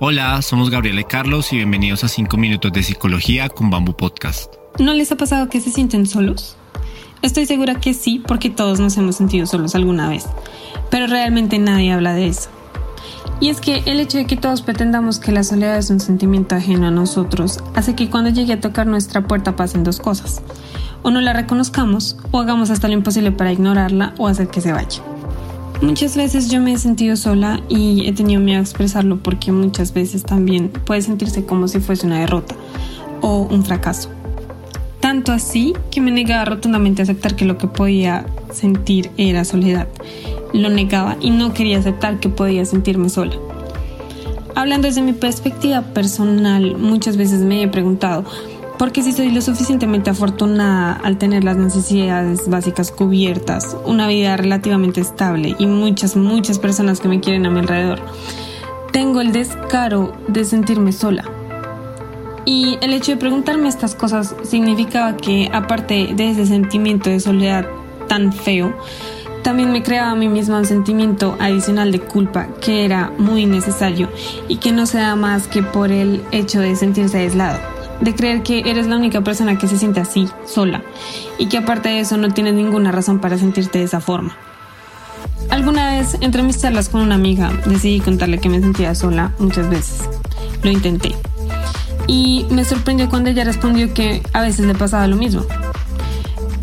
Hola, somos Gabriela y Carlos y bienvenidos a 5 minutos de psicología con Bamboo Podcast. ¿No les ha pasado que se sienten solos? Estoy segura que sí, porque todos nos hemos sentido solos alguna vez, pero realmente nadie habla de eso. Y es que el hecho de que todos pretendamos que la soledad es un sentimiento ajeno a nosotros hace que cuando llegue a tocar nuestra puerta pasen dos cosas. O no la reconozcamos o hagamos hasta lo imposible para ignorarla o hacer que se vaya. Muchas veces yo me he sentido sola y he tenido miedo a expresarlo porque muchas veces también puede sentirse como si fuese una derrota o un fracaso. Tanto así que me negaba rotundamente a aceptar que lo que podía sentir era soledad. Lo negaba y no quería aceptar que podía sentirme sola. Hablando desde mi perspectiva personal, muchas veces me he preguntado, porque si soy lo suficientemente afortunada al tener las necesidades básicas cubiertas, una vida relativamente estable y muchas, muchas personas que me quieren a mi alrededor, tengo el descaro de sentirme sola. Y el hecho de preguntarme estas cosas significaba que, aparte de ese sentimiento de soledad tan feo, también me creaba a mí misma un sentimiento adicional de culpa que era muy necesario y que no se da más que por el hecho de sentirse aislado de creer que eres la única persona que se siente así, sola, y que aparte de eso no tienes ninguna razón para sentirte de esa forma. Alguna vez, entre mis charlas con una amiga, decidí contarle que me sentía sola muchas veces. Lo intenté. Y me sorprendió cuando ella respondió que a veces le pasaba lo mismo.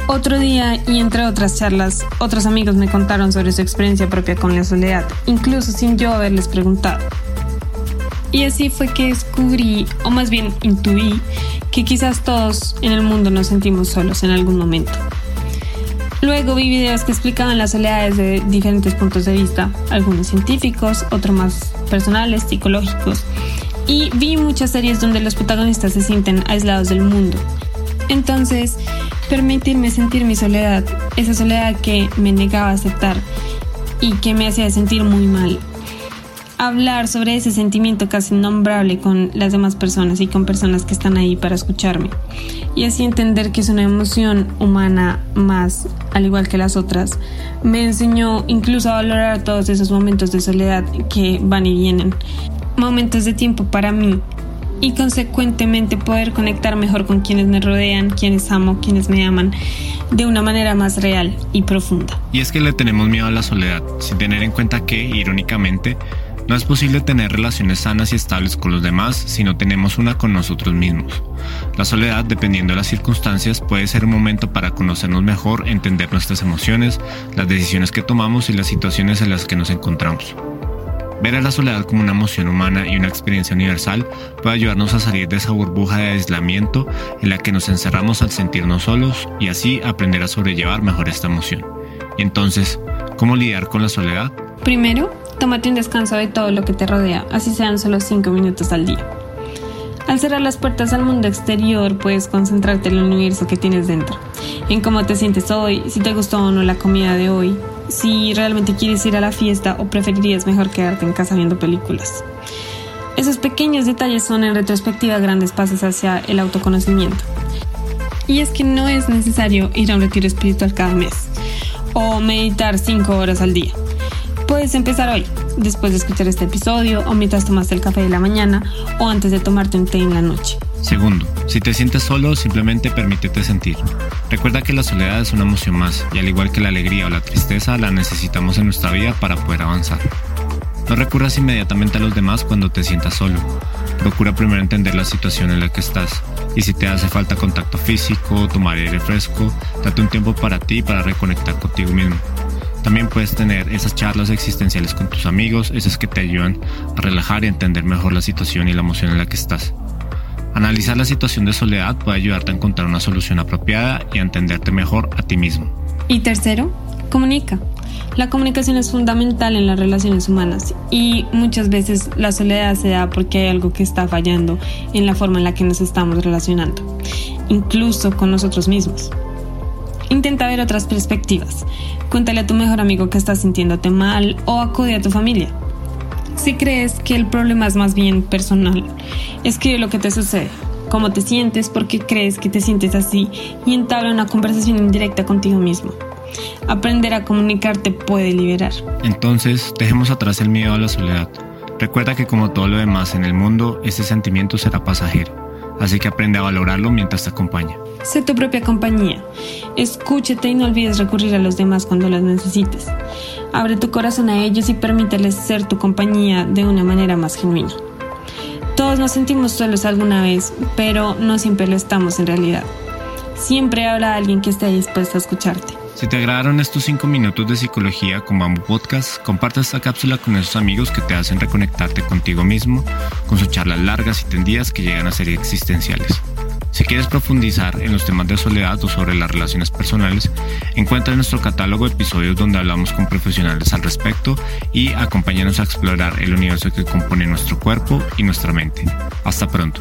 Otro día y entre otras charlas, otros amigos me contaron sobre su experiencia propia con la soledad, incluso sin yo haberles preguntado. Y así fue que descubrí, o más bien intuí, que quizás todos en el mundo nos sentimos solos en algún momento. Luego vi videos que explicaban las soledades de diferentes puntos de vista, algunos científicos, otros más personales, psicológicos, y vi muchas series donde los protagonistas se sienten aislados del mundo. Entonces, permitirme sentir mi soledad, esa soledad que me negaba a aceptar y que me hacía sentir muy mal, hablar sobre ese sentimiento casi innombrable con las demás personas y con personas que están ahí para escucharme. Y así entender que es una emoción humana más, al igual que las otras, me enseñó incluso a valorar todos esos momentos de soledad que van y vienen. Momentos de tiempo para mí y consecuentemente poder conectar mejor con quienes me rodean, quienes amo, quienes me aman, de una manera más real y profunda. Y es que le tenemos miedo a la soledad, sin tener en cuenta que, irónicamente, no es posible tener relaciones sanas y estables con los demás si no tenemos una con nosotros mismos. La soledad, dependiendo de las circunstancias, puede ser un momento para conocernos mejor, entender nuestras emociones, las decisiones que tomamos y las situaciones en las que nos encontramos. Ver a la soledad como una emoción humana y una experiencia universal puede ayudarnos a salir de esa burbuja de aislamiento en la que nos encerramos al sentirnos solos y así aprender a sobrellevar mejor esta emoción. Entonces, ¿cómo lidiar con la soledad? Primero, tómate un descanso de todo lo que te rodea, así sean solo 5 minutos al día. Al cerrar las puertas al mundo exterior, puedes concentrarte en el universo que tienes dentro, en cómo te sientes hoy, si te gustó o no la comida de hoy, si realmente quieres ir a la fiesta o preferirías mejor quedarte en casa viendo películas. Esos pequeños detalles son en retrospectiva grandes pasos hacia el autoconocimiento. Y es que no es necesario ir a un retiro espiritual cada mes o meditar 5 horas al día. Puedes empezar hoy, después de escuchar este episodio, o mientras tomaste el café de la mañana, o antes de tomarte un té en la noche. Segundo, si te sientes solo, simplemente permítete sentir. Recuerda que la soledad es una emoción más, y al igual que la alegría o la tristeza, la necesitamos en nuestra vida para poder avanzar. No recurras inmediatamente a los demás cuando te sientas solo. Procura primero entender la situación en la que estás. Y si te hace falta contacto físico, tomar aire fresco, date un tiempo para ti para reconectar contigo mismo. También puedes tener esas charlas existenciales con tus amigos, esas que te ayudan a relajar y entender mejor la situación y la emoción en la que estás. Analizar la situación de soledad puede ayudarte a encontrar una solución apropiada y a entenderte mejor a ti mismo. Y tercero, comunica. La comunicación es fundamental en las relaciones humanas y muchas veces la soledad se da porque hay algo que está fallando en la forma en la que nos estamos relacionando, incluso con nosotros mismos. Intenta ver otras perspectivas. Cuéntale a tu mejor amigo que estás sintiéndote mal o acude a tu familia. Si crees que el problema es más bien personal, escribe lo que te sucede, cómo te sientes, por qué crees que te sientes así y entabla una conversación indirecta contigo mismo. Aprender a comunicarte puede liberar. Entonces, dejemos atrás el miedo a la soledad. Recuerda que como todo lo demás en el mundo, ese sentimiento será pasajero. Así que aprende a valorarlo mientras te acompaña. Sé tu propia compañía. Escúchate y no olvides recurrir a los demás cuando los necesites. Abre tu corazón a ellos y permíteles ser tu compañía de una manera más genuina. Todos nos sentimos solos alguna vez, pero no siempre lo estamos en realidad. Siempre habrá alguien que esté dispuesto a escucharte. Si te agradaron estos 5 minutos de psicología con Bamboo Podcast, comparte esta cápsula con esos amigos que te hacen reconectarte contigo mismo, con sus charlas largas y tendidas que llegan a ser existenciales. Si quieres profundizar en los temas de soledad o sobre las relaciones personales, encuentra nuestro catálogo episodios donde hablamos con profesionales al respecto y acompáñanos a explorar el universo que compone nuestro cuerpo y nuestra mente. Hasta pronto.